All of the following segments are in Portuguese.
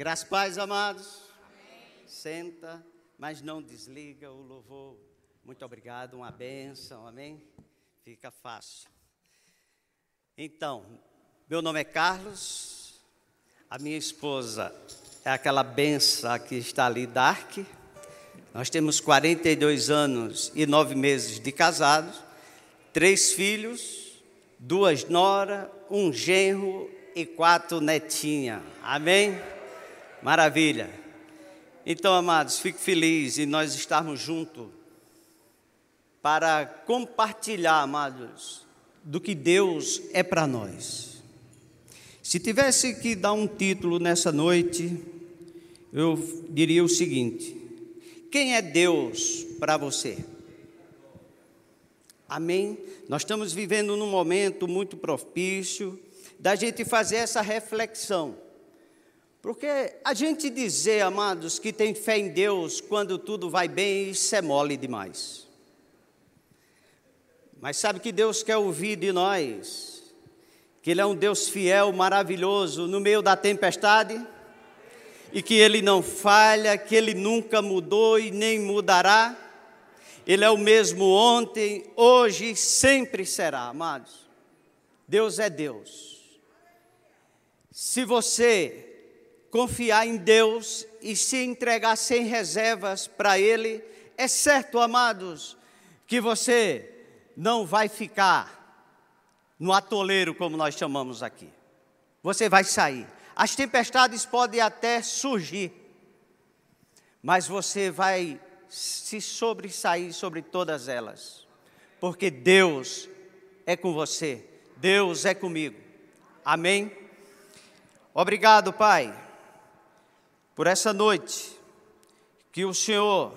Graças paz, amados. Amém. Senta, mas não desliga o louvor. Muito obrigado, uma benção, amém? Fica fácil. Então, meu nome é Carlos, a minha esposa é aquela benção que está ali, Dark. Nós temos 42 anos e nove meses de casados, três filhos, duas noras, um genro e quatro netinhas. Amém? Maravilha. Então, amados, fico feliz em nós estarmos juntos para compartilhar, amados, do que Deus é para nós. Se tivesse que dar um título nessa noite, eu diria o seguinte: Quem é Deus para você? Amém? Nós estamos vivendo num momento muito propício da gente fazer essa reflexão. Porque a gente dizer, amados, que tem fé em Deus quando tudo vai bem, isso é mole demais. Mas sabe que Deus quer ouvir de nós? Que Ele é um Deus fiel, maravilhoso no meio da tempestade? E que Ele não falha, que Ele nunca mudou e nem mudará? Ele é o mesmo ontem, hoje e sempre será, amados. Deus é Deus. Se você confiar em Deus e se entregar sem reservas para Ele, é certo, amados, que você não vai ficar no atoleiro, como nós chamamos aqui. Você vai sair. As tempestades podem até surgir, mas você vai se sobressair sobre todas elas, porque Deus é com você, Deus é comigo. Amém? Obrigado, Pai por essa noite, que o Senhor,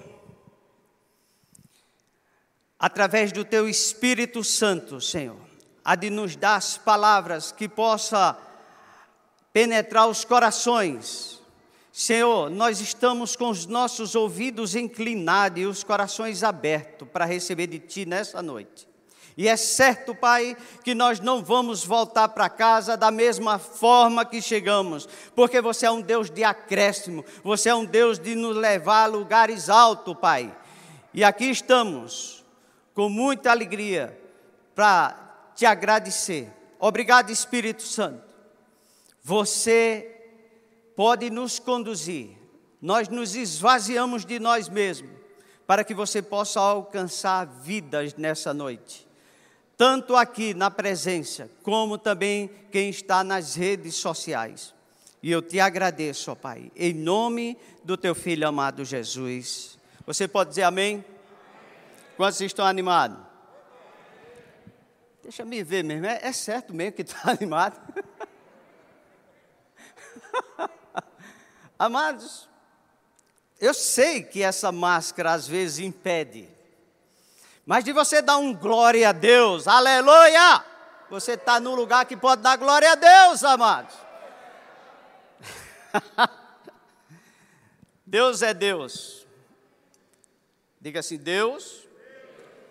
através do Teu Espírito Santo, Senhor, há de nos dar as palavras que possa penetrar os corações. Senhor, nós estamos com os nossos ouvidos inclinados e os corações abertos para receber de Ti nessa noite. E é certo, Pai, que nós não vamos voltar para casa da mesma forma que chegamos, porque você é um Deus de acréscimo, você é um Deus de nos levar a lugares altos, Pai. E aqui estamos, com muita alegria, para te agradecer. Obrigado, Espírito Santo. Você pode nos conduzir, nós nos esvaziamos de nós mesmos, para que você possa alcançar vidas nessa noite tanto aqui na presença, como também quem está nas redes sociais. E eu te agradeço, ó Pai, em nome do teu filho amado Jesus. Você pode dizer amém? Quantos estão animados? Deixa me ver mesmo, é, é certo mesmo que está animado? Amados, eu sei que essa máscara às vezes impede mas de você dar um glória a Deus, aleluia! Você está no lugar que pode dar glória a Deus, amados. Deus é Deus. Diga assim: Deus,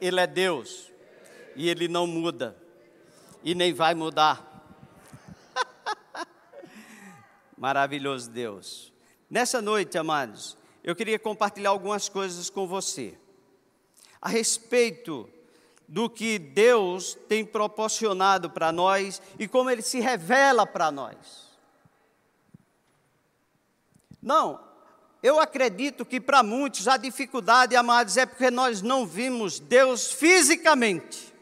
Ele é Deus. E Ele não muda. E nem vai mudar. Maravilhoso Deus. Nessa noite, amados, eu queria compartilhar algumas coisas com você a respeito do que Deus tem proporcionado para nós e como Ele se revela para nós. Não, eu acredito que para muitos a dificuldade, amados, é porque nós não vimos Deus fisicamente.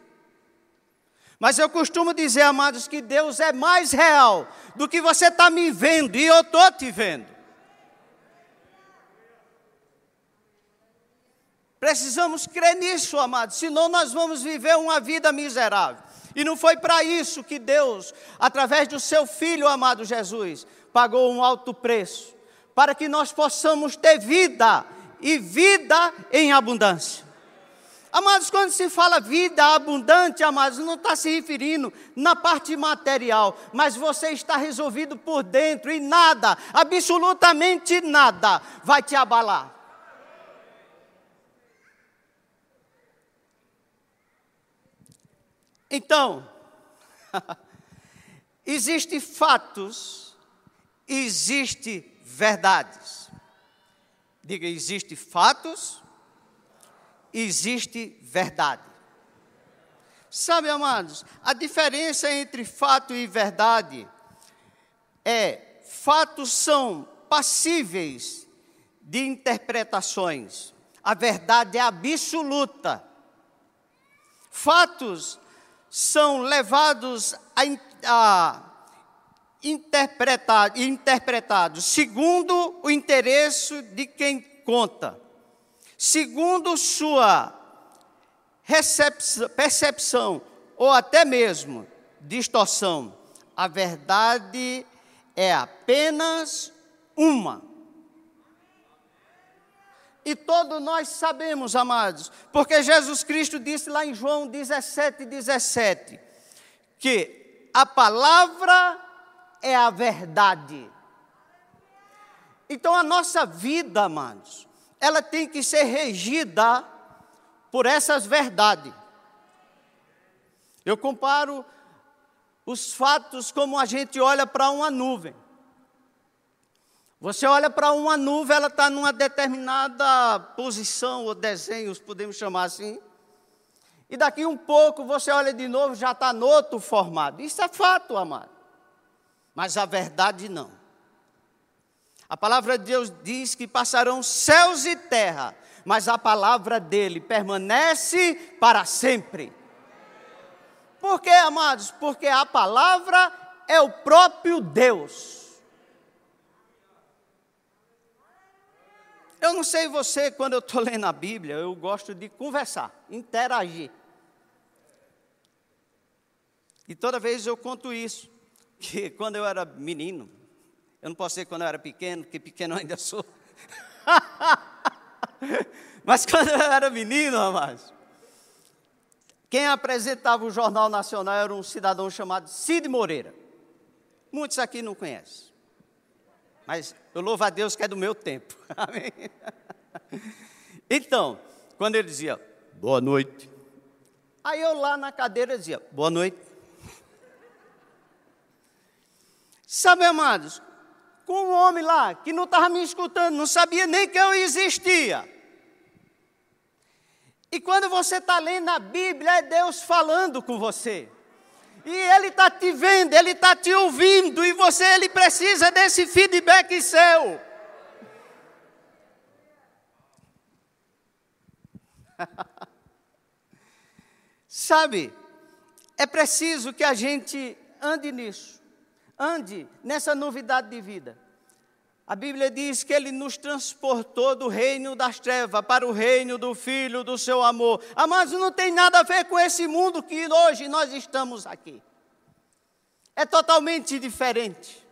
Mas eu costumo dizer, amados, que Deus é mais real do que você está me vendo e eu estou te vendo. Precisamos crer nisso, amados, senão nós vamos viver uma vida miserável. E não foi para isso que Deus, através do seu Filho amado Jesus, pagou um alto preço para que nós possamos ter vida e vida em abundância. Amados, quando se fala vida abundante, amados, não está se referindo na parte material, mas você está resolvido por dentro e nada, absolutamente nada, vai te abalar. Então, existem fatos, existe verdades. Diga, existe fatos, existe verdade. Sabe, amados, a diferença entre fato e verdade é fatos são passíveis de interpretações. A verdade é absoluta. Fatos são levados a, a interpretar, interpretados segundo o interesse de quem conta, segundo sua percepção ou até mesmo distorção. A verdade é apenas uma. E todos nós sabemos, amados, porque Jesus Cristo disse lá em João 17, 17, que a palavra é a verdade. Então a nossa vida, amados, ela tem que ser regida por essas verdades. Eu comparo os fatos como a gente olha para uma nuvem. Você olha para uma nuvem, ela está numa determinada posição ou desenhos, podemos chamar assim. E daqui um pouco você olha de novo, já está no outro formato. Isso é fato, amado. Mas a verdade não. A palavra de Deus diz que passarão céus e terra, mas a palavra dele permanece para sempre. Por quê, amados? Porque a palavra é o próprio Deus. Eu não sei você, quando eu estou lendo a Bíblia, eu gosto de conversar, interagir. E toda vez eu conto isso, que quando eu era menino, eu não posso ser quando eu era pequeno, porque pequeno ainda sou. Mas quando eu era menino, amados, quem apresentava o Jornal Nacional era um cidadão chamado Cid Moreira. Muitos aqui não conhecem. Mas eu louvo a Deus que é do meu tempo. Amém? Então, quando ele dizia, boa noite. Aí eu lá na cadeira dizia, boa noite. Sabe, amados, com um homem lá que não estava me escutando, não sabia nem que eu existia. E quando você está lendo a Bíblia, é Deus falando com você. E Ele está te vendo, Ele está te ouvindo, e você, Ele precisa desse feedback seu. Sabe, é preciso que a gente ande nisso, ande nessa novidade de vida. A Bíblia diz que ele nos transportou do reino das trevas para o reino do Filho do seu amor. Mas não tem nada a ver com esse mundo que hoje nós estamos aqui. É totalmente diferente.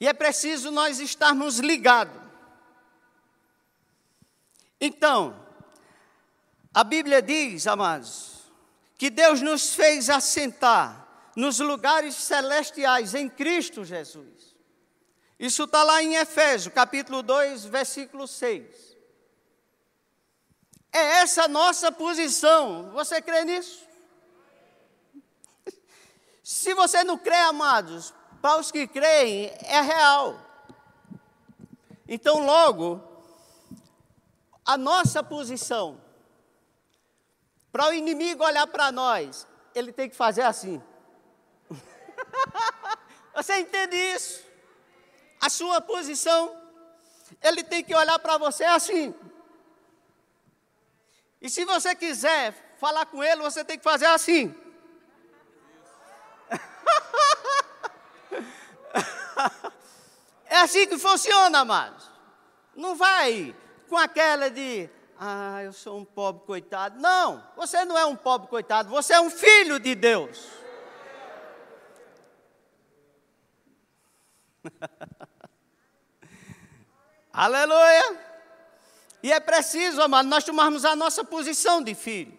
E é preciso nós estarmos ligados. Então, a Bíblia diz, amados, que Deus nos fez assentar nos lugares celestiais em Cristo Jesus. Isso está lá em Efésios, capítulo 2, versículo 6. É essa nossa posição. Você crê nisso? Se você não crê, amados, para os que creem, é real. Então, logo, a nossa posição, para o inimigo olhar para nós, ele tem que fazer assim. Você entende isso? A sua posição, ele tem que olhar para você assim. E se você quiser falar com ele, você tem que fazer assim. é assim que funciona, amados. Não vai com aquela de, ah, eu sou um pobre coitado. Não, você não é um pobre coitado, você é um filho de Deus. Aleluia! E é preciso, amado, nós tomarmos a nossa posição de filho.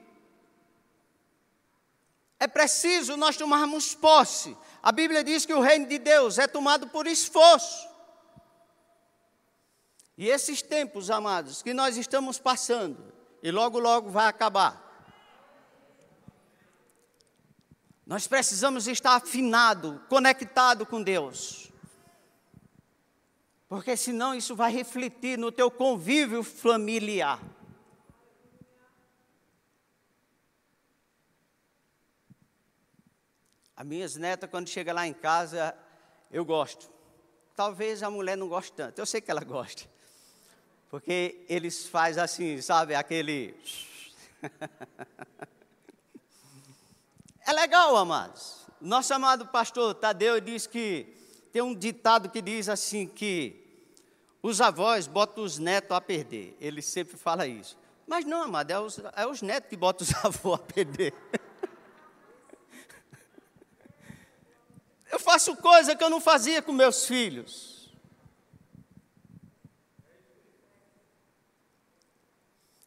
É preciso nós tomarmos posse. A Bíblia diz que o reino de Deus é tomado por esforço. E esses tempos, amados, que nós estamos passando, e logo, logo vai acabar. Nós precisamos estar afinado, conectado com Deus. Porque senão isso vai refletir no teu convívio familiar. As minhas netas, quando chega lá em casa, eu gosto. Talvez a mulher não goste tanto, eu sei que ela gosta. Porque eles fazem assim, sabe, aquele. é legal, amados. Nosso amado pastor Tadeu disse que tem um ditado que diz assim que os avós botam os netos a perder. Ele sempre fala isso. Mas não, amado, é os, é os netos que botam os avós a perder. Eu faço coisa que eu não fazia com meus filhos.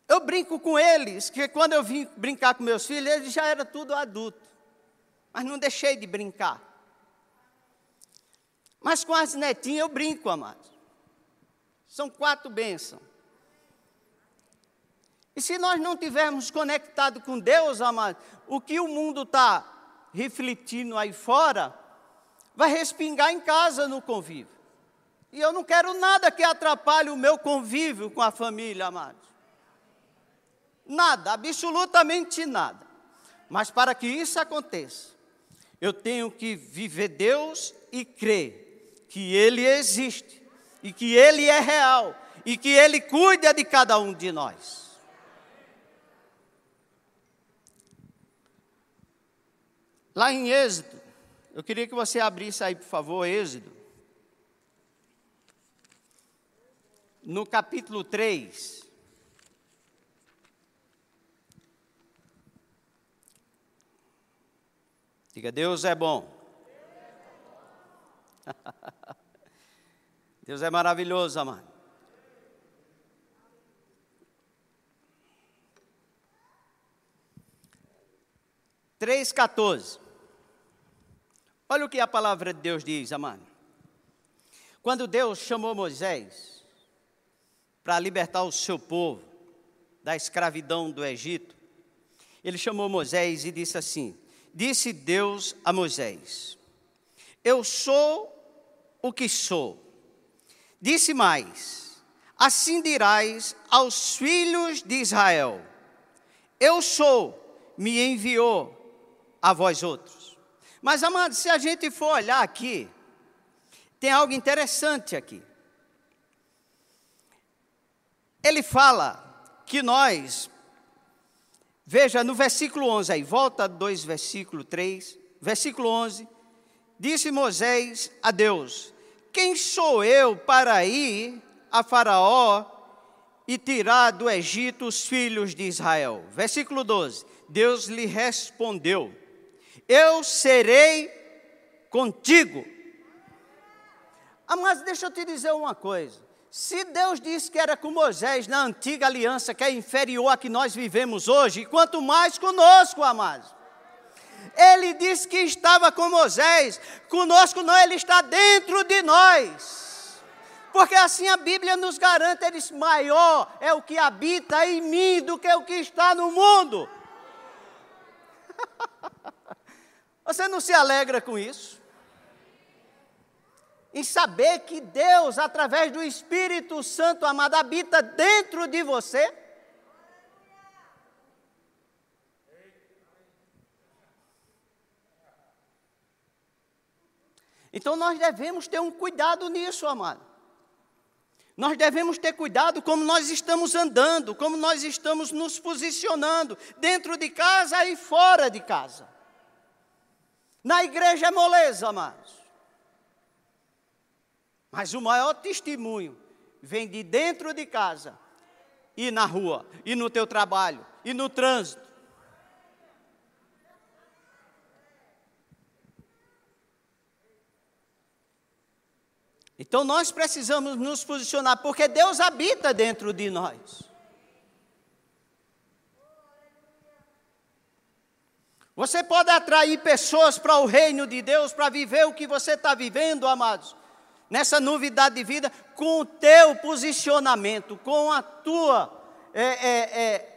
Eu brinco com eles, que quando eu vim brincar com meus filhos, eles já eram tudo adulto. Mas não deixei de brincar. Mas com as netinhas eu brinco, amados. São quatro bênçãos. E se nós não tivermos conectado com Deus, amados, o que o mundo está refletindo aí fora, vai respingar em casa no convívio. E eu não quero nada que atrapalhe o meu convívio com a família, amados. Nada, absolutamente nada. Mas para que isso aconteça, eu tenho que viver Deus e crer que Ele existe e que Ele é real e que Ele cuida de cada um de nós. Lá em Êxodo, eu queria que você abrisse aí, por favor, Êxodo. No capítulo 3. Diga, Deus é bom. Deus é maravilhoso, amado. Três quatorze. Olha o que a palavra de Deus diz, amado. Quando Deus chamou Moisés para libertar o seu povo da escravidão do Egito, ele chamou Moisés e disse assim: Disse Deus a Moisés: Eu sou o que sou. Disse mais: Assim dirás aos filhos de Israel: Eu sou, me enviou a vós outros. Mas, amados, se a gente for olhar aqui, tem algo interessante aqui. Ele fala que nós, veja no versículo 11 aí, volta dois, versículo 3, versículo 11, disse Moisés a Deus: Quem sou eu para ir a Faraó e tirar do Egito os filhos de Israel? Versículo 12: Deus lhe respondeu: eu serei contigo. Ah, mas deixa eu te dizer uma coisa. Se Deus disse que era com Moisés na antiga aliança, que é inferior à que nós vivemos hoje, quanto mais conosco, amados. Ele disse que estava com Moisés, conosco não, ele está dentro de nós. Porque assim a Bíblia nos garante, ele diz, maior é o que habita em mim do que o que está no mundo. Você não se alegra com isso? Em saber que Deus, através do Espírito Santo amado, habita dentro de você? Então nós devemos ter um cuidado nisso, amado. Nós devemos ter cuidado como nós estamos andando, como nós estamos nos posicionando, dentro de casa e fora de casa. Na igreja é moleza, amados. Mas o maior testemunho vem de dentro de casa, e na rua, e no teu trabalho, e no trânsito. Então nós precisamos nos posicionar, porque Deus habita dentro de nós. Você pode atrair pessoas para o reino de Deus, para viver o que você está vivendo, amados, nessa novidade de vida, com o teu posicionamento, com a tua, é, é, é,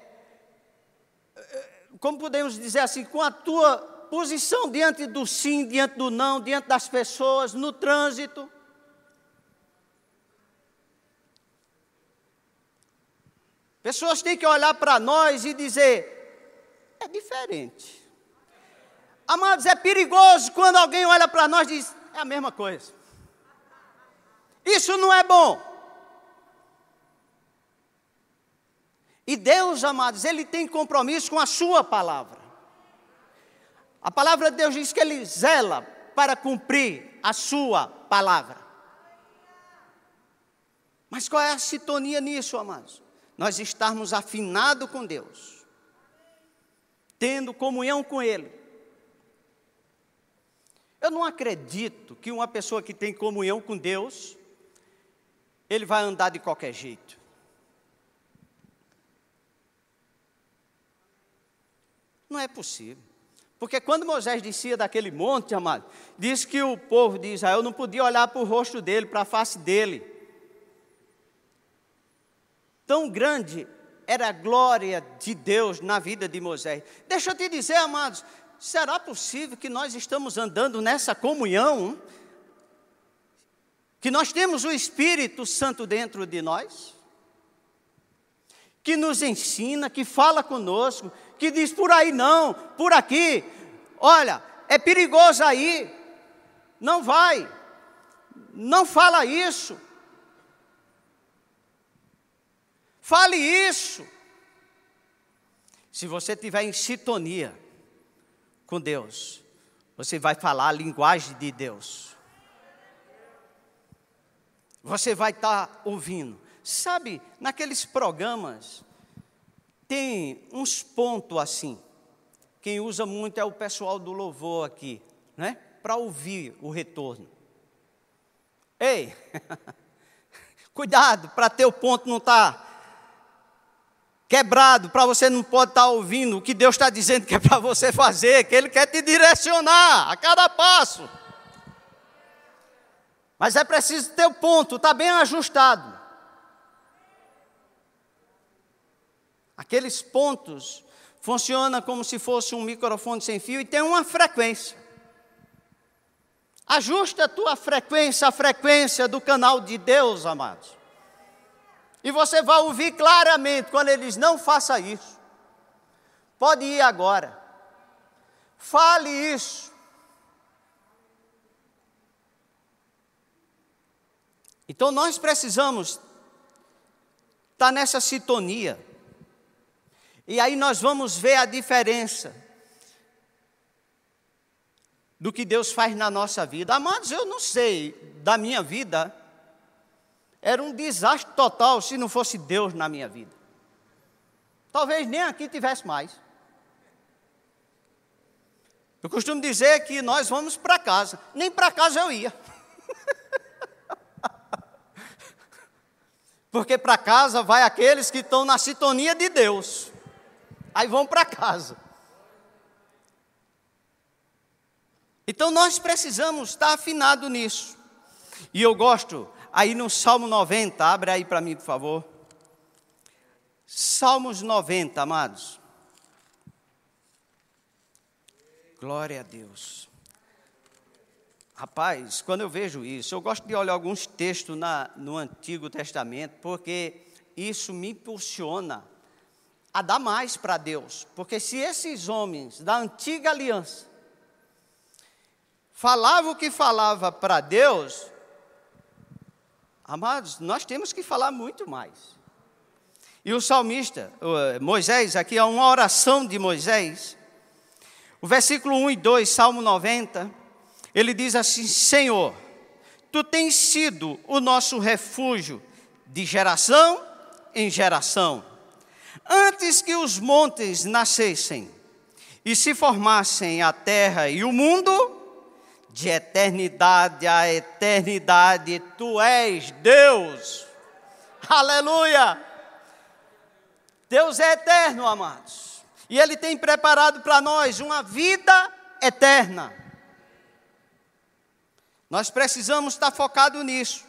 como podemos dizer assim, com a tua posição diante do sim, diante do não, diante das pessoas, no trânsito. Pessoas têm que olhar para nós e dizer: é diferente. Amados, é perigoso quando alguém olha para nós e diz: é a mesma coisa. Isso não é bom. E Deus, amados, Ele tem compromisso com a Sua palavra. A palavra de Deus diz que Ele zela para cumprir a Sua palavra. Mas qual é a sintonia nisso, amados? Nós estarmos afinados com Deus, tendo comunhão com Ele. Eu não acredito que uma pessoa que tem comunhão com Deus, ele vai andar de qualquer jeito. Não é possível. Porque quando Moisés descia daquele monte, amado, diz que o povo de Israel não podia olhar para o rosto dele, para a face dele. Tão grande era a glória de Deus na vida de Moisés. Deixa eu te dizer, amados, será possível que nós estamos andando nessa comunhão? Que nós temos o Espírito Santo dentro de nós? Que nos ensina, que fala conosco, que diz por aí não, por aqui. Olha, é perigoso aí. Não vai. Não fala isso. Fale isso. Se você estiver em sintonia com Deus, você vai falar a linguagem de Deus. Você vai estar tá ouvindo. Sabe, naqueles programas tem uns pontos assim. Quem usa muito é o pessoal do louvor aqui, né? Para ouvir o retorno. Ei, cuidado para ter o ponto não estar tá quebrado, para você não pode estar tá ouvindo o que Deus está dizendo que é para você fazer, que Ele quer te direcionar a cada passo. Mas é preciso ter o ponto, está bem ajustado. Aqueles pontos funcionam como se fosse um microfone sem fio e tem uma frequência. Ajusta a tua frequência, a frequência do canal de Deus, amados. E você vai ouvir claramente quando ele diz: não faça isso. Pode ir agora. Fale isso. Então nós precisamos estar nessa sintonia. E aí nós vamos ver a diferença do que Deus faz na nossa vida. Amados, eu não sei da minha vida, era um desastre total se não fosse Deus na minha vida. Talvez nem aqui tivesse mais. Eu costumo dizer que nós vamos para casa, nem para casa eu ia. Porque para casa vai aqueles que estão na sintonia de Deus aí vão para casa. Então nós precisamos estar afinado nisso. E eu gosto, aí no Salmo 90, abre aí para mim, por favor. Salmos 90, amados. Glória a Deus. Rapaz, quando eu vejo isso, eu gosto de olhar alguns textos na, no Antigo Testamento, porque isso me impulsiona a dar mais para Deus. Porque se esses homens da antiga aliança falavam o que falava para Deus, amados, nós temos que falar muito mais. E o salmista, Moisés, aqui é uma oração de Moisés. O versículo 1 e 2, Salmo 90, ele diz assim: Senhor, tu tens sido o nosso refúgio de geração em geração Antes que os montes nascessem e se formassem a terra e o mundo, de eternidade a eternidade, tu és Deus. Aleluia! Deus é eterno, amados. E Ele tem preparado para nós uma vida eterna. Nós precisamos estar focados nisso.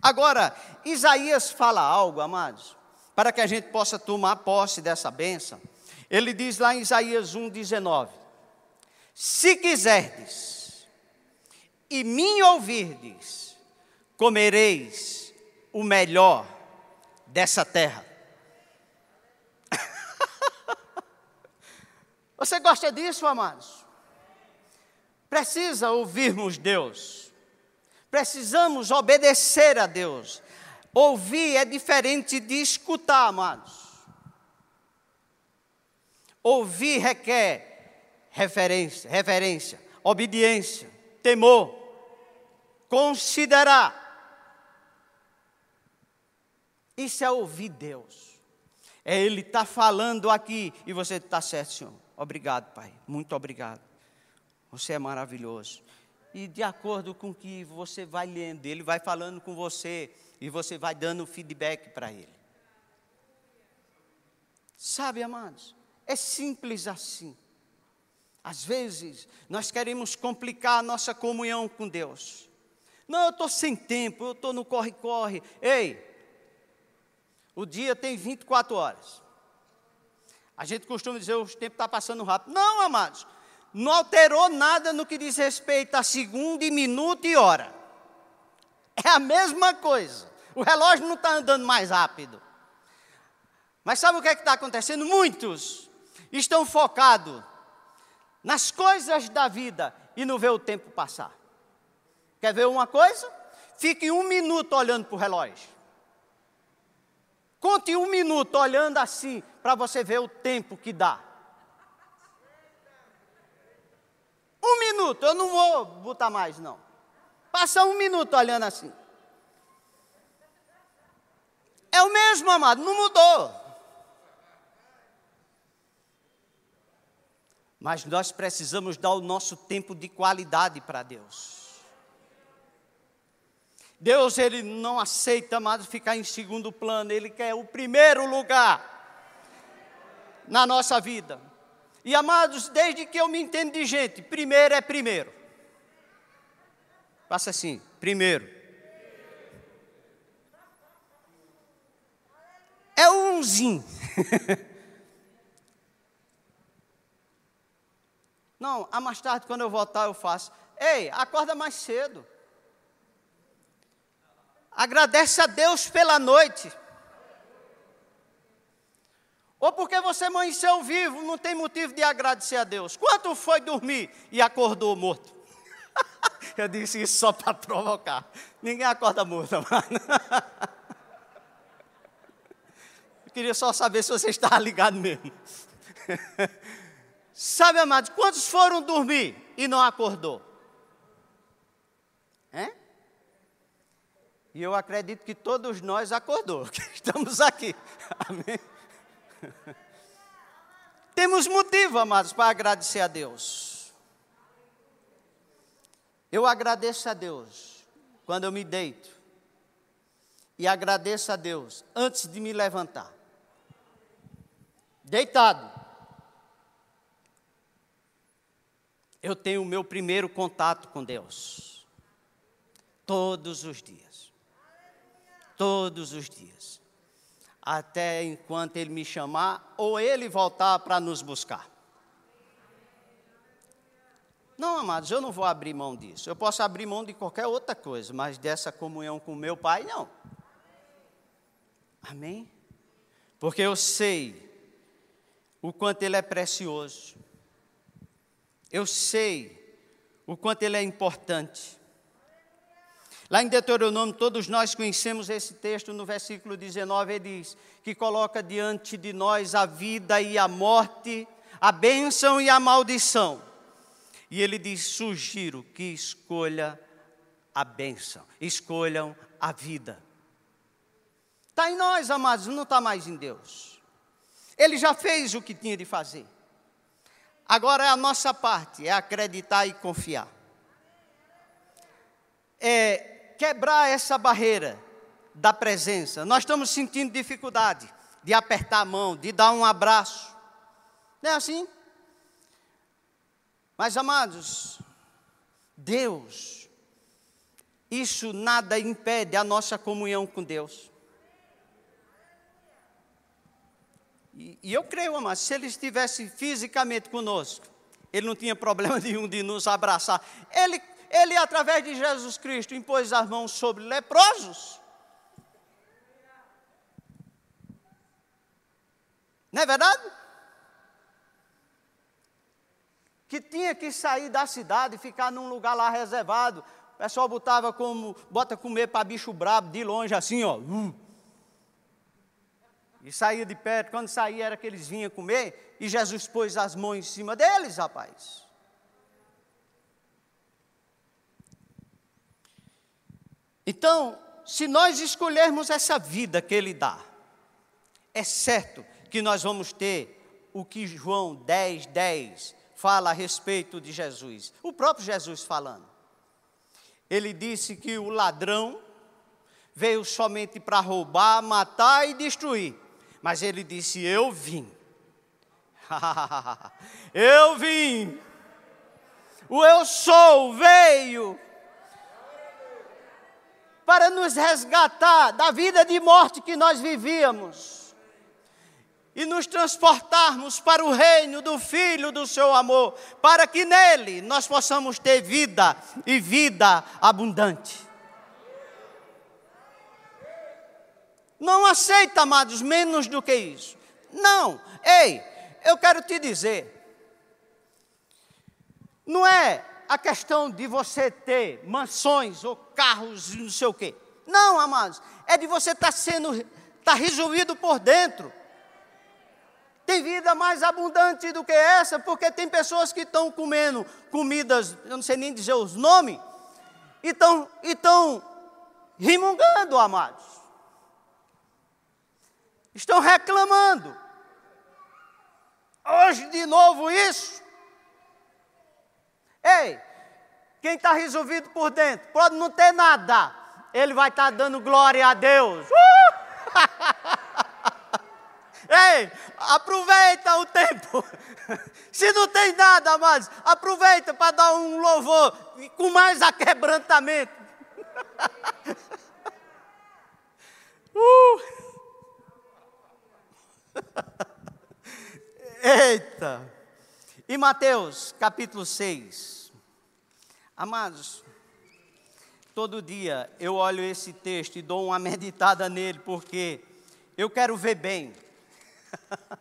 Agora, Isaías fala algo, amados, para que a gente possa tomar posse dessa bênção. Ele diz lá em Isaías 1,19: Se quiserdes e me ouvirdes, comereis o melhor dessa terra. Você gosta disso, amados? Precisa ouvirmos Deus. Precisamos obedecer a Deus. Ouvir é diferente de escutar, amados. Ouvir requer referência, reverência, obediência, temor considerar. Isso é ouvir Deus. É Ele estar tá falando aqui e você está certo, Senhor. Obrigado, Pai. Muito obrigado. Você é maravilhoso. E de acordo com o que você vai lendo, Ele vai falando com você e você vai dando feedback para Ele. Sabe, amados? É simples assim. Às vezes, nós queremos complicar a nossa comunhão com Deus. Não, eu estou sem tempo, eu estou no corre-corre. Ei, o dia tem 24 horas. A gente costuma dizer o tempo está passando rápido. Não, amados, não alterou nada no que diz respeito a segundo, e minuto e hora. É a mesma coisa. O relógio não está andando mais rápido. Mas sabe o que é está acontecendo? Muitos estão focados nas coisas da vida e não vê o tempo passar. Quer ver uma coisa? Fique um minuto olhando para o relógio. Conte um minuto olhando assim, para você ver o tempo que dá. Um minuto, eu não vou botar mais, não. Passa um minuto olhando assim. É o mesmo, amado, não mudou. Mas nós precisamos dar o nosso tempo de qualidade para Deus. Deus ele não aceita, mais ficar em segundo plano, ele quer o primeiro lugar na nossa vida. E amados, desde que eu me entendo de gente, primeiro é primeiro. Passa assim, primeiro. É umzinho. Não, a mais tarde, quando eu voltar, eu faço. Ei, acorda mais cedo. Agradece a Deus pela noite. Ou porque você amanheceu vivo, não tem motivo de agradecer a Deus. Quanto foi dormir e acordou morto? Eu disse isso só para provocar. Ninguém acorda morto, mano. Eu queria só saber se você estava ligado mesmo. Sabe, amados, quantos foram dormir e não acordou? Hein? E eu acredito que todos nós acordou, que estamos aqui. Amém? Temos motivo, amados, para agradecer a Deus. Eu agradeço a Deus quando eu me deito. E agradeço a Deus antes de me levantar. Deitado. Eu tenho o meu primeiro contato com Deus. Todos os dias todos os dias, até enquanto Ele me chamar ou Ele voltar para nos buscar. Não, amados, eu não vou abrir mão disso. Eu posso abrir mão de qualquer outra coisa, mas dessa comunhão com meu Pai, não. Amém? Porque eu sei o quanto Ele é precioso. Eu sei o quanto Ele é importante. Lá em Deuteronômio, todos nós conhecemos esse texto, no versículo 19, ele diz: que coloca diante de nós a vida e a morte, a bênção e a maldição. E ele diz: sugiro que escolha a bênção, escolham a vida. Está em nós, amados, não está mais em Deus. Ele já fez o que tinha de fazer. Agora é a nossa parte, é acreditar e confiar. É quebrar essa barreira da presença. Nós estamos sentindo dificuldade de apertar a mão, de dar um abraço. Não é assim? Mas, amados, Deus, isso nada impede a nossa comunhão com Deus. E, e eu creio, amados, se Ele estivesse fisicamente conosco, Ele não tinha problema nenhum de nos abraçar. Ele ele, através de Jesus Cristo, impôs as mãos sobre leprosos. Não é verdade? que tinha que sair da cidade e ficar num lugar lá reservado. O pessoal botava como, bota comer para bicho brabo, de longe assim, ó. Uh. E saía de perto, quando saía era que eles vinham comer, e Jesus pôs as mãos em cima deles, rapaz. Então, se nós escolhermos essa vida que Ele dá, é certo que nós vamos ter o que João 10, 10 fala a respeito de Jesus. O próprio Jesus falando. Ele disse que o ladrão veio somente para roubar, matar e destruir. Mas ele disse: Eu vim. eu vim. O eu sou veio para nos resgatar da vida de morte que nós vivíamos e nos transportarmos para o reino do Filho do seu amor, para que nele nós possamos ter vida e vida abundante. Não aceita, amados, menos do que isso. Não, ei, eu quero te dizer, não é a questão de você ter mansões ou carros e não sei o quê. Não, amados, é de você estar tá sendo, estar tá resolvido por dentro tem vida mais abundante do que essa, porque tem pessoas que estão comendo comidas, eu não sei nem dizer os nomes, e estão, e estão rimungando, amados. Estão reclamando. Hoje de novo isso. Ei, quem está resolvido por dentro, pode não ter nada, ele vai estar tá dando glória a Deus. Uh! Ei, aproveita o tempo. Se não tem nada, mas aproveita para dar um louvor com mais aquebrantamento. Uh. Eita! E Mateus capítulo 6. Amados, todo dia eu olho esse texto e dou uma meditada nele, porque eu quero ver bem.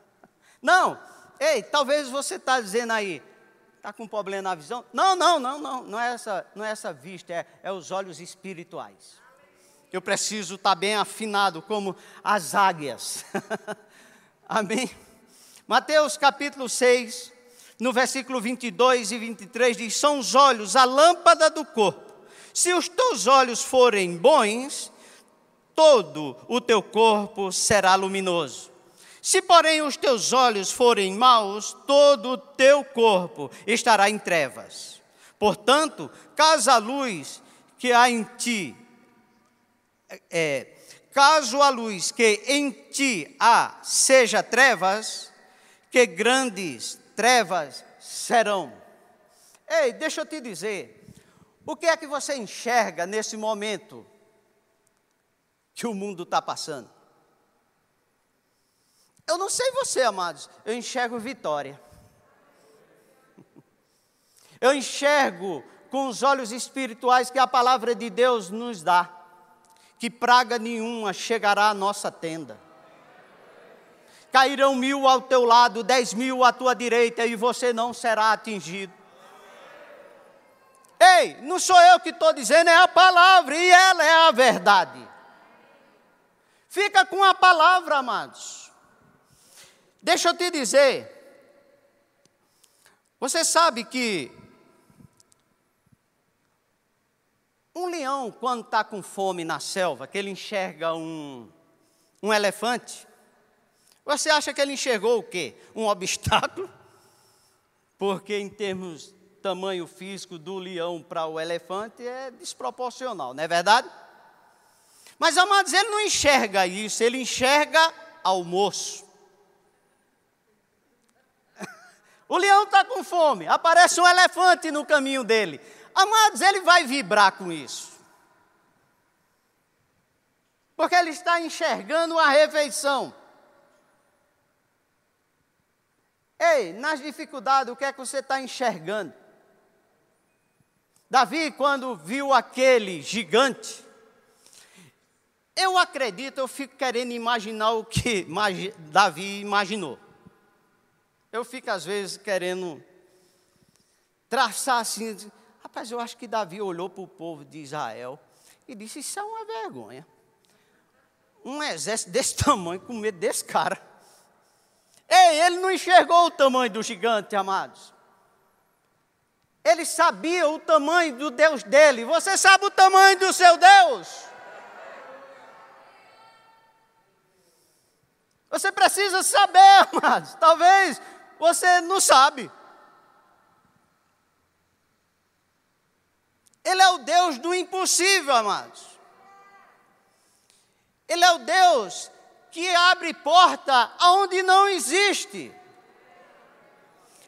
não, ei, talvez você está dizendo aí, está com problema na visão? Não, não, não, não, não é essa, não é essa vista, é, é os olhos espirituais. Eu preciso estar tá bem afinado como as águias. Amém? Mateus capítulo 6, no versículo 22 e 23 diz: São os olhos a lâmpada do corpo. Se os teus olhos forem bons, todo o teu corpo será luminoso. Se, porém, os teus olhos forem maus, todo o teu corpo estará em trevas. Portanto, caso a luz que há em ti, é, caso a luz que em ti há seja trevas, que grandes trevas serão. Ei, deixa eu te dizer, o que é que você enxerga nesse momento que o mundo está passando? Eu não sei você, amados, eu enxergo vitória. Eu enxergo com os olhos espirituais que a palavra de Deus nos dá, que praga nenhuma chegará à nossa tenda. Cairão mil ao teu lado, dez mil à tua direita, e você não será atingido. Ei, não sou eu que estou dizendo, é a palavra, e ela é a verdade. Fica com a palavra, amados. Deixa eu te dizer, você sabe que um leão, quando está com fome na selva, que ele enxerga um, um elefante, você acha que ele enxergou o quê? Um obstáculo? Porque em termos tamanho físico do leão para o elefante é desproporcional, não é verdade? Mas, amados, ele não enxerga isso, ele enxerga almoço. O leão está com fome, aparece um elefante no caminho dele. Amados, ele vai vibrar com isso. Porque ele está enxergando a refeição. Ei, nas dificuldades, o que é que você está enxergando? Davi, quando viu aquele gigante, eu acredito, eu fico querendo imaginar o que Davi imaginou. Eu fico, às vezes, querendo traçar assim. Rapaz, eu acho que Davi olhou para o povo de Israel e disse: Isso é uma vergonha. Um exército desse tamanho com medo desse cara. Ei, ele não enxergou o tamanho do gigante, amados. Ele sabia o tamanho do Deus dele. Você sabe o tamanho do seu Deus? Você precisa saber, amados. Talvez você não sabe. Ele é o Deus do impossível, amados. Ele é o Deus que abre porta aonde não existe.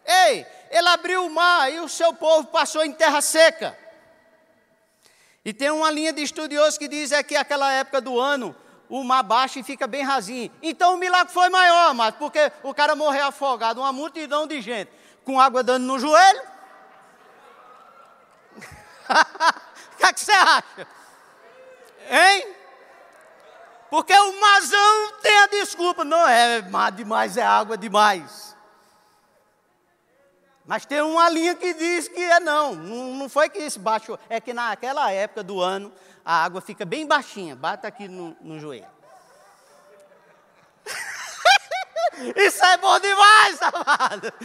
Ei, ele abriu o mar e o seu povo passou em terra seca. E tem uma linha de estudiosos que diz é que aquela época do ano o mar baixa e fica bem rasinho. Então o milagre foi maior, mas porque o cara morreu afogado, uma multidão de gente, com água dando no joelho. O que, é que você acha? Hein? Porque o mazão tem a desculpa, não é mar demais, é água demais. Mas tem uma linha que diz que é não, não foi que esse baixo, é que naquela época do ano a água fica bem baixinha, bata aqui no, no joelho. Isso é bom demais, amado.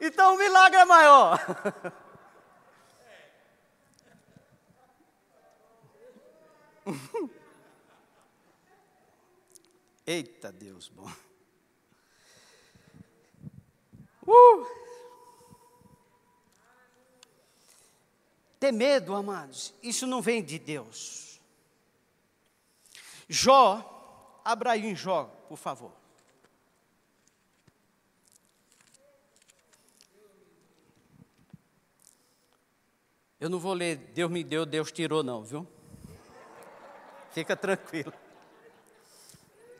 Então o milagre é maior. Eita Deus bom. Uh! Ter medo, amados, isso não vem de Deus. Jó, abra aí em Jó, por favor. Eu não vou ler Deus me deu, Deus tirou, não, viu? Fica tranquilo.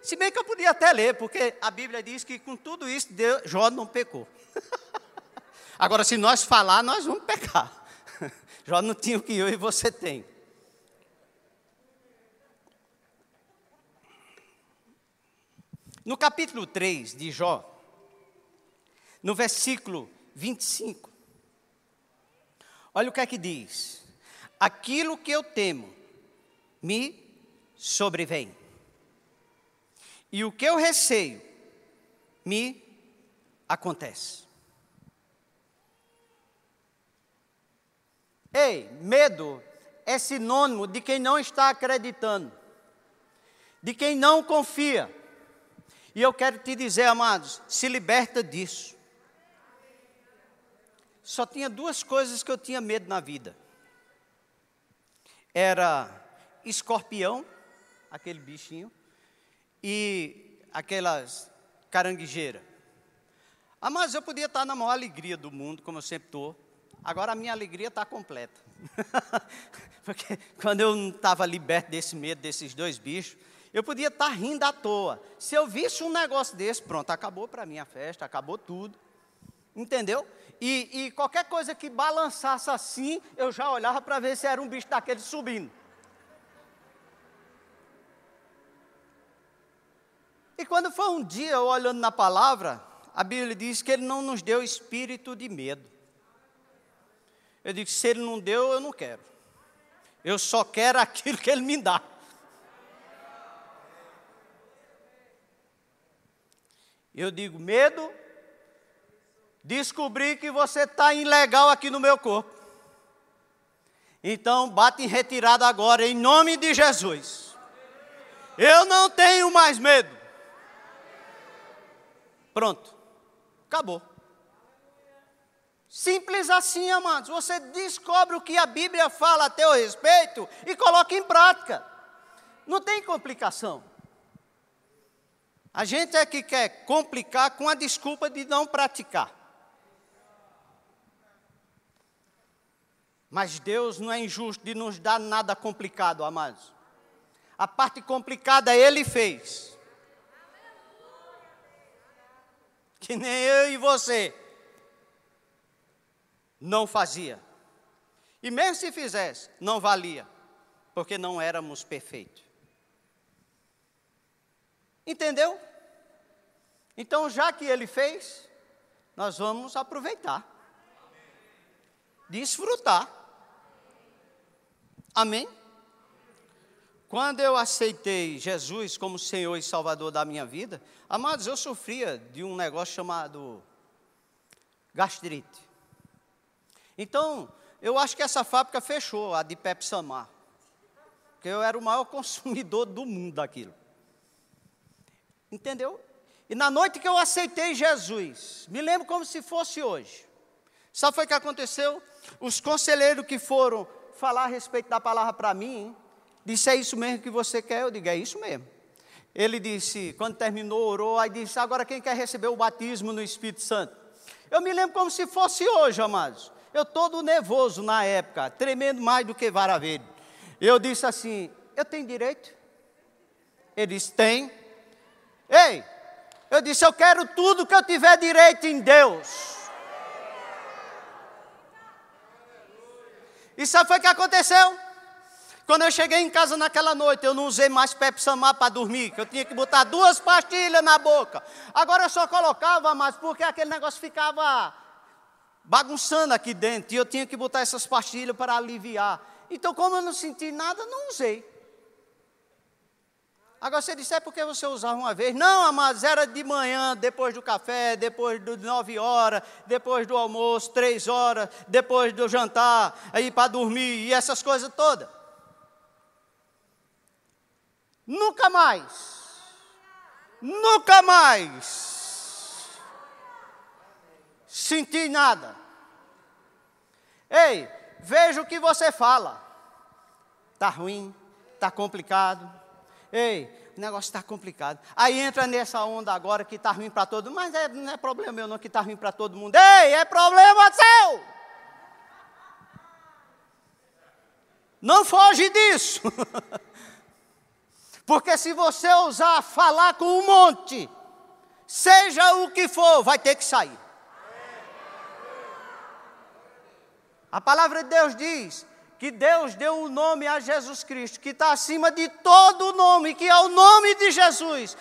Se bem que eu podia até ler, porque a Bíblia diz que com tudo isso Deus, Jó não pecou. Agora, se nós falar, nós vamos pecar. Jó não tinha o que eu e você tem. No capítulo 3 de Jó, no versículo 25, olha o que é que diz: Aquilo que eu temo me sobrevém. E o que eu receio me acontece. Ei, medo é sinônimo de quem não está acreditando, de quem não confia. E eu quero te dizer, amados, se liberta disso. Só tinha duas coisas que eu tinha medo na vida. Era escorpião aquele bichinho, e aquelas caranguejeiras. Ah, mas eu podia estar na maior alegria do mundo, como eu sempre estou. Agora a minha alegria está completa. Porque quando eu não estava liberto desse medo desses dois bichos, eu podia estar rindo à toa. Se eu visse um negócio desse, pronto, acabou para mim a festa, acabou tudo. Entendeu? E, e qualquer coisa que balançasse assim, eu já olhava para ver se era um bicho daquele subindo. E quando foi um dia, olhando na palavra, a Bíblia diz que Ele não nos deu espírito de medo. Eu digo, se Ele não deu, eu não quero. Eu só quero aquilo que Ele me dá. Eu digo, medo, descobri que você está ilegal aqui no meu corpo. Então, bate em retirada agora, em nome de Jesus. Eu não tenho mais medo. Pronto. Acabou. Simples assim, amados. Você descobre o que a Bíblia fala a teu respeito e coloca em prática. Não tem complicação. A gente é que quer complicar com a desculpa de não praticar. Mas Deus não é injusto de nos dar nada complicado, amados. A parte complicada Ele fez. Que nem eu e você não fazia. E mesmo se fizesse, não valia, porque não éramos perfeitos. Entendeu? Então, já que ele fez, nós vamos aproveitar, desfrutar. Amém? Quando eu aceitei Jesus como Senhor e Salvador da minha vida, amados, eu sofria de um negócio chamado gastrite. Então, eu acho que essa fábrica fechou, a de Pepsamar. Porque eu era o maior consumidor do mundo daquilo. Entendeu? E na noite que eu aceitei Jesus, me lembro como se fosse hoje. Sabe o que aconteceu? Os conselheiros que foram falar a respeito da palavra para mim, disse: É isso mesmo que você quer? Eu digo: É isso mesmo. Ele disse, quando terminou, orou, aí disse: Agora quem quer receber o batismo no Espírito Santo? Eu me lembro como se fosse hoje, amados. Eu todo nervoso na época, tremendo mais do que vara verde. Eu disse assim: Eu tenho direito? Ele disse: Tem. Ei, eu disse: Eu quero tudo que eu tiver direito em Deus. E sabe o que aconteceu? Quando eu cheguei em casa naquela noite, eu não usei mais Pepsamar para dormir, que eu tinha que botar duas pastilhas na boca. Agora eu só colocava mais porque aquele negócio ficava bagunçando aqui dentro, e eu tinha que botar essas pastilhas para aliviar. Então, como eu não senti nada, não usei. Agora você disse, é porque você usava uma vez. Não, amados, era de manhã, depois do café, depois de nove horas, depois do almoço, três horas, depois do jantar, aí para dormir e essas coisas todas. Nunca mais. Nunca mais. Senti nada. Ei, veja o que você fala. Está ruim, está complicado. Ei, o negócio está complicado. Aí entra nessa onda agora que está ruim para todo mundo. Mas é, não é problema meu não que está ruim para todo mundo. Ei, é problema seu. Não foge disso. Porque se você ousar falar com um monte, seja o que for, vai ter que sair. A palavra de Deus diz que Deus deu o um nome a Jesus Cristo, que está acima de todo nome, que é o nome de Jesus,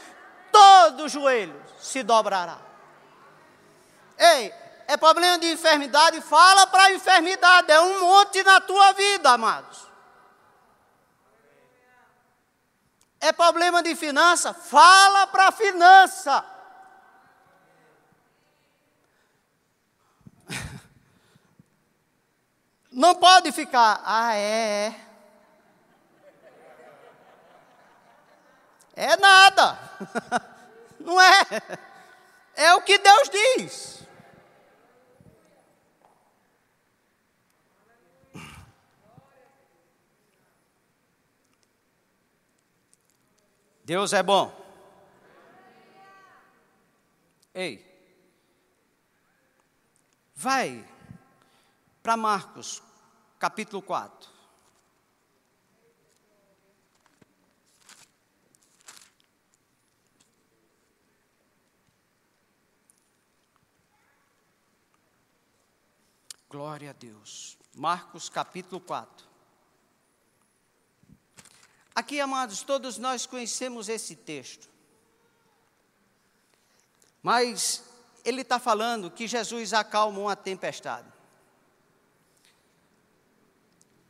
todo joelho se dobrará. Ei, é problema de enfermidade, fala para a enfermidade, é um monte na tua vida, amados. É problema de finança? Fala para a finança. Não pode ficar, ah, é, é. É nada. Não é. É o que Deus diz. Deus é bom. Ei, vai para Marcos, capítulo 4. Glória a Deus. Marcos capítulo 4. Aqui, amados, todos nós conhecemos esse texto. Mas ele está falando que Jesus acalma uma tempestade.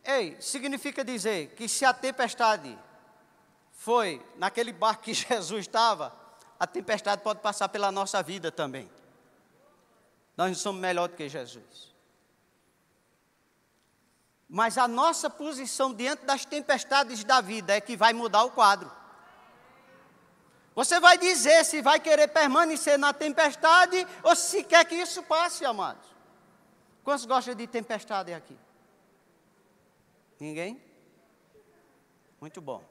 Ei, significa dizer que se a tempestade foi naquele barco que Jesus estava, a tempestade pode passar pela nossa vida também. Nós não somos melhor do que Jesus. Mas a nossa posição diante das tempestades da vida é que vai mudar o quadro. Você vai dizer se vai querer permanecer na tempestade ou se quer que isso passe, amados. Quantos gostam de tempestade aqui? Ninguém? Muito bom.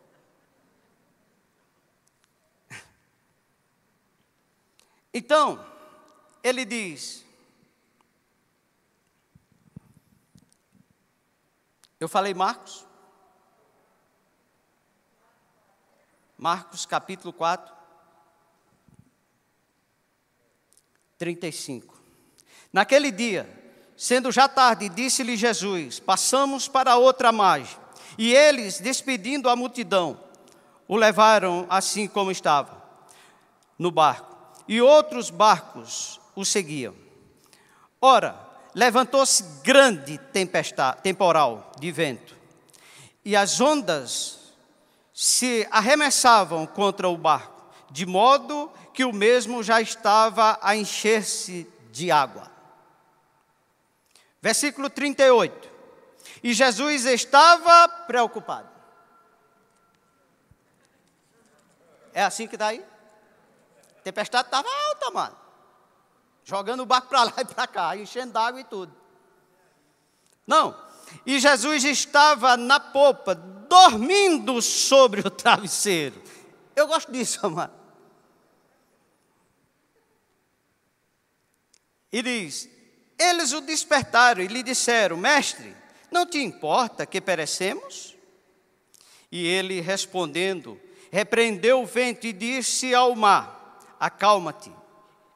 Então, ele diz: Eu falei Marcos? Marcos capítulo 4, 35. Naquele dia, sendo já tarde, disse-lhe Jesus: Passamos para outra margem. E eles, despedindo a multidão, o levaram assim como estava, no barco. e outros barcos o seguiam. Ora, levantou-se grande tempestade, temporal de vento, e as ondas se arremessavam contra o barco, de modo que o mesmo já estava a encher-se de água. Versículo 38. E Jesus estava preocupado. É assim que está aí? Tempestade estava alta, mano. Jogando o barco para lá e para cá, enchendo d'água e tudo. Não. E Jesus estava na popa, dormindo sobre o travesseiro. Eu gosto disso, amado. E diz: Eles o despertaram e lhe disseram: Mestre, não te importa que perecemos? E ele respondendo, repreendeu o vento e disse ao mar: Acalma-te,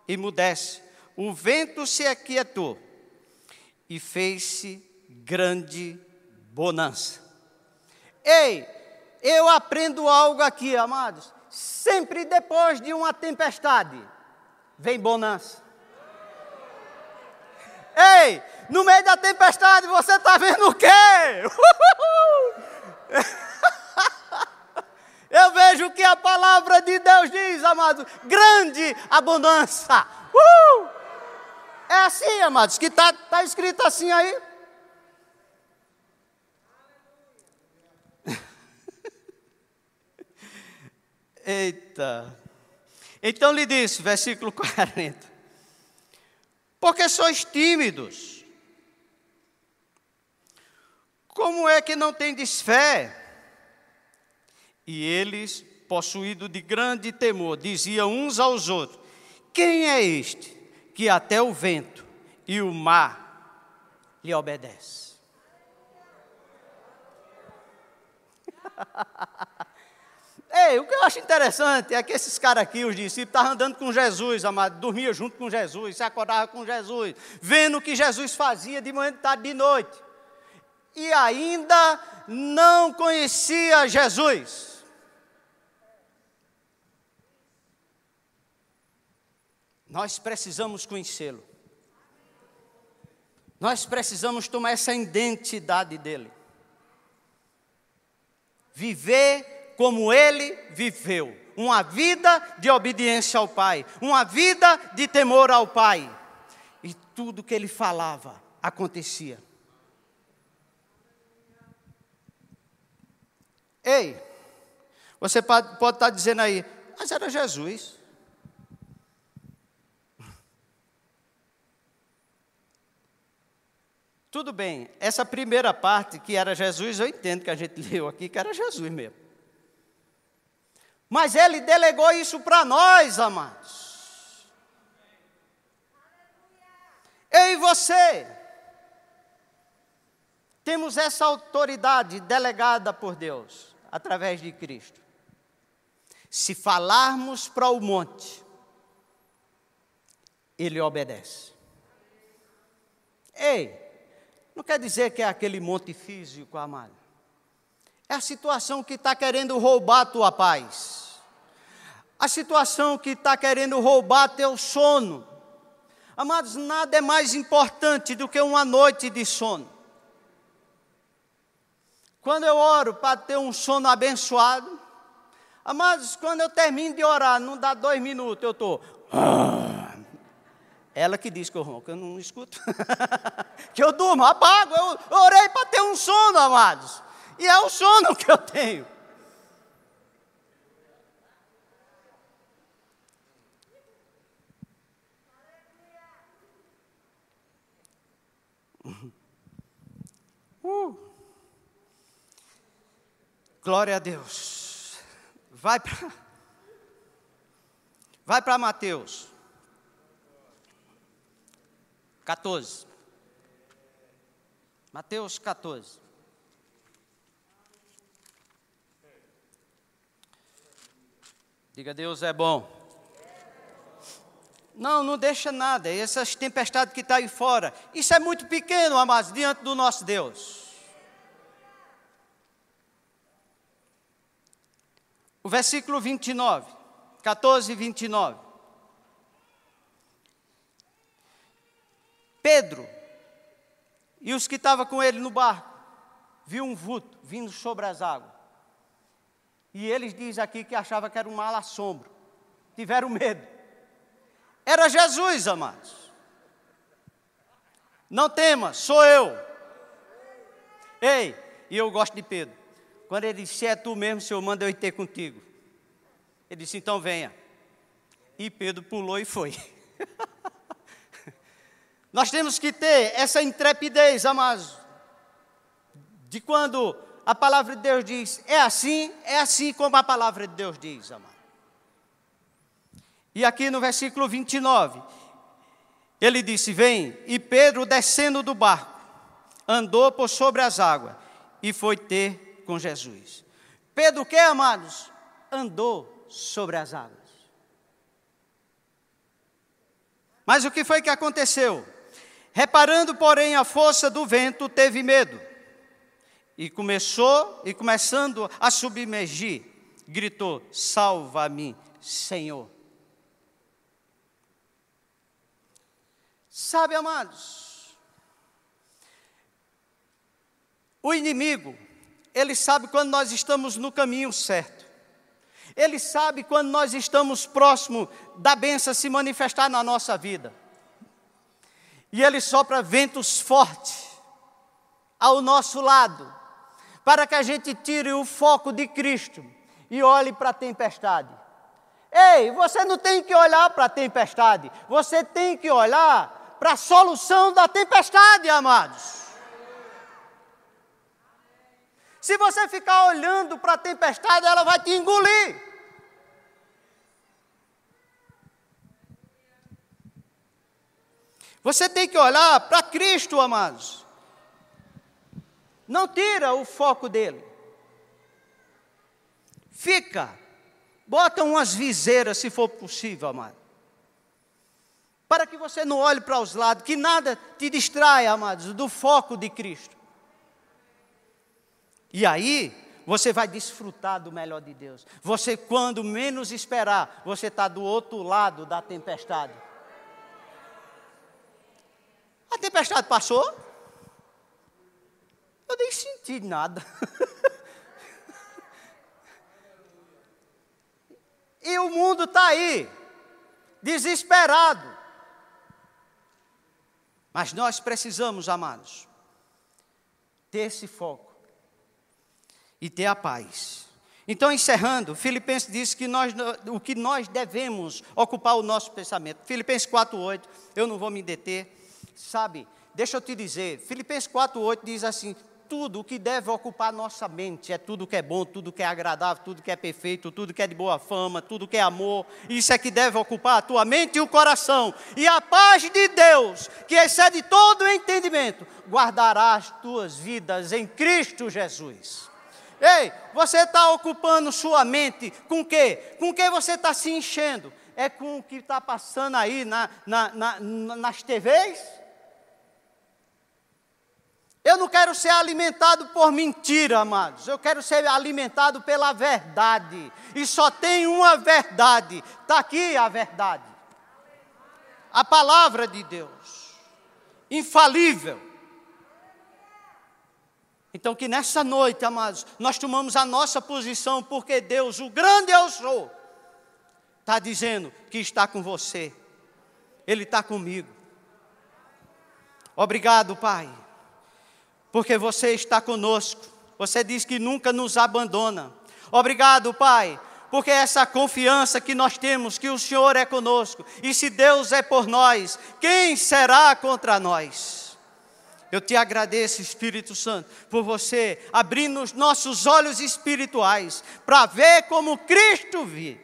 e mudece. O vento se aquietou e fez-se grande bonança. Ei, eu aprendo algo aqui, amados. Sempre depois de uma tempestade, vem bonança. Ei, no meio da tempestade você está vendo o quê? Eu vejo o que a palavra de Deus diz, amados. Grande abundância. Uh! É assim, amados, que está tá escrito assim aí. Eita. Então lhe disse, versículo 40: Porque sois tímidos. Como é que não tendes fé? E eles, possuídos de grande temor, diziam uns aos outros: Quem é este que até o vento e o mar lhe obedece? Ei, o que eu acho interessante é que esses caras aqui, os discípulos, estavam andando com Jesus, amado, dormia junto com Jesus, se acordava com Jesus, vendo o que Jesus fazia de manhã, de tarde, de noite. E ainda não conhecia Jesus. Nós precisamos conhecê-lo. Nós precisamos tomar essa identidade dele. Viver como ele viveu. Uma vida de obediência ao Pai, uma vida de temor ao Pai. E tudo que ele falava acontecia. Ei, você pode, pode estar dizendo aí, mas era Jesus. Tudo bem, essa primeira parte que era Jesus, eu entendo que a gente leu aqui que era Jesus mesmo. Mas Ele delegou isso para nós, amados. Eu e você temos essa autoridade delegada por Deus, através de Cristo. Se falarmos para o monte, ele obedece. Ei, não quer dizer que é aquele monte físico, amado. É a situação que está querendo roubar a tua paz. A situação que está querendo roubar teu sono. Amados, nada é mais importante do que uma noite de sono. Quando eu oro para ter um sono abençoado, amados, quando eu termino de orar, não dá dois minutos, eu estou. Ela que diz que eu ronco, eu não escuto. que eu durmo, apago. Eu orei para ter um sono, amados. E é o sono que eu tenho. Uh. Glória a Deus. Vai para Vai para Mateus 14. Mateus 14. Diga, Deus é bom. Não, não deixa nada. Essas tempestades que estão tá aí fora, isso é muito pequeno, amados, diante do nosso Deus. O versículo 29, 14 e 29. Pedro e os que estavam com ele no barco viu um vulto vindo sobre as águas. E eles dizem aqui que achava que era um mal assombro. Tiveram medo. Era Jesus, amados. Não temas, sou eu. Ei, e eu gosto de Pedro. Quando ele disse, se é tu mesmo, Senhor, manda eu ir ter contigo. Ele disse, então venha. E Pedro pulou e foi. Nós temos que ter essa intrepidez, amados, de quando a palavra de Deus diz, é assim, é assim como a palavra de Deus diz, amado. E aqui no versículo 29, ele disse: Vem, e Pedro, descendo do barco, andou por sobre as águas e foi ter com Jesus. Pedro, que amados? Andou sobre as águas. Mas o que foi que aconteceu? Reparando, porém, a força do vento, teve medo. E começou, e começando a submergir, gritou: Salva-me, Senhor. Sabe, amados, o inimigo, ele sabe quando nós estamos no caminho certo. Ele sabe quando nós estamos próximo da benção se manifestar na nossa vida. E ele sopra ventos fortes ao nosso lado, para que a gente tire o foco de Cristo e olhe para a tempestade. Ei, você não tem que olhar para a tempestade, você tem que olhar para a solução da tempestade, amados. Se você ficar olhando para a tempestade, ela vai te engolir. Você tem que olhar para Cristo, amados. Não tira o foco dele. Fica. Bota umas viseiras, se for possível, amado para que você não olhe para os lados, que nada te distraia, amados, do foco de Cristo. E aí, você vai desfrutar do melhor de Deus. Você, quando menos esperar, você está do outro lado da tempestade. A tempestade passou? Eu nem senti nada. e o mundo está aí, desesperado. Mas nós precisamos, amados, ter esse foco e ter a paz. Então, encerrando, Filipenses diz que nós, o que nós devemos ocupar o nosso pensamento. Filipenses 4,8, eu não vou me deter, sabe? Deixa eu te dizer, Filipenses 4,8 diz assim: tudo o que deve ocupar nossa mente é tudo que é bom, tudo que é agradável, tudo que é perfeito, tudo que é de boa fama, tudo que é amor. Isso é que deve ocupar a tua mente e o coração. E a paz de Deus, que excede todo o entendimento, guardará as tuas vidas em Cristo Jesus. Ei, você está ocupando sua mente com o quê? Com o que você está se enchendo? É com o que está passando aí na, na, na, nas TVs? Eu não quero ser alimentado por mentira, amados. Eu quero ser alimentado pela verdade. E só tem uma verdade. Está aqui a verdade. A palavra de Deus. Infalível. Então, que nessa noite, amados, nós tomamos a nossa posição, porque Deus, o grande eu sou, está dizendo que está com você. Ele está comigo. Obrigado, Pai porque você está conosco. Você diz que nunca nos abandona. Obrigado, Pai, porque essa confiança que nós temos que o Senhor é conosco. E se Deus é por nós, quem será contra nós? Eu te agradeço, Espírito Santo, por você abrir os nossos olhos espirituais para ver como Cristo vive.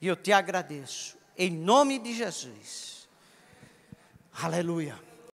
E eu te agradeço, em nome de Jesus. Aleluia.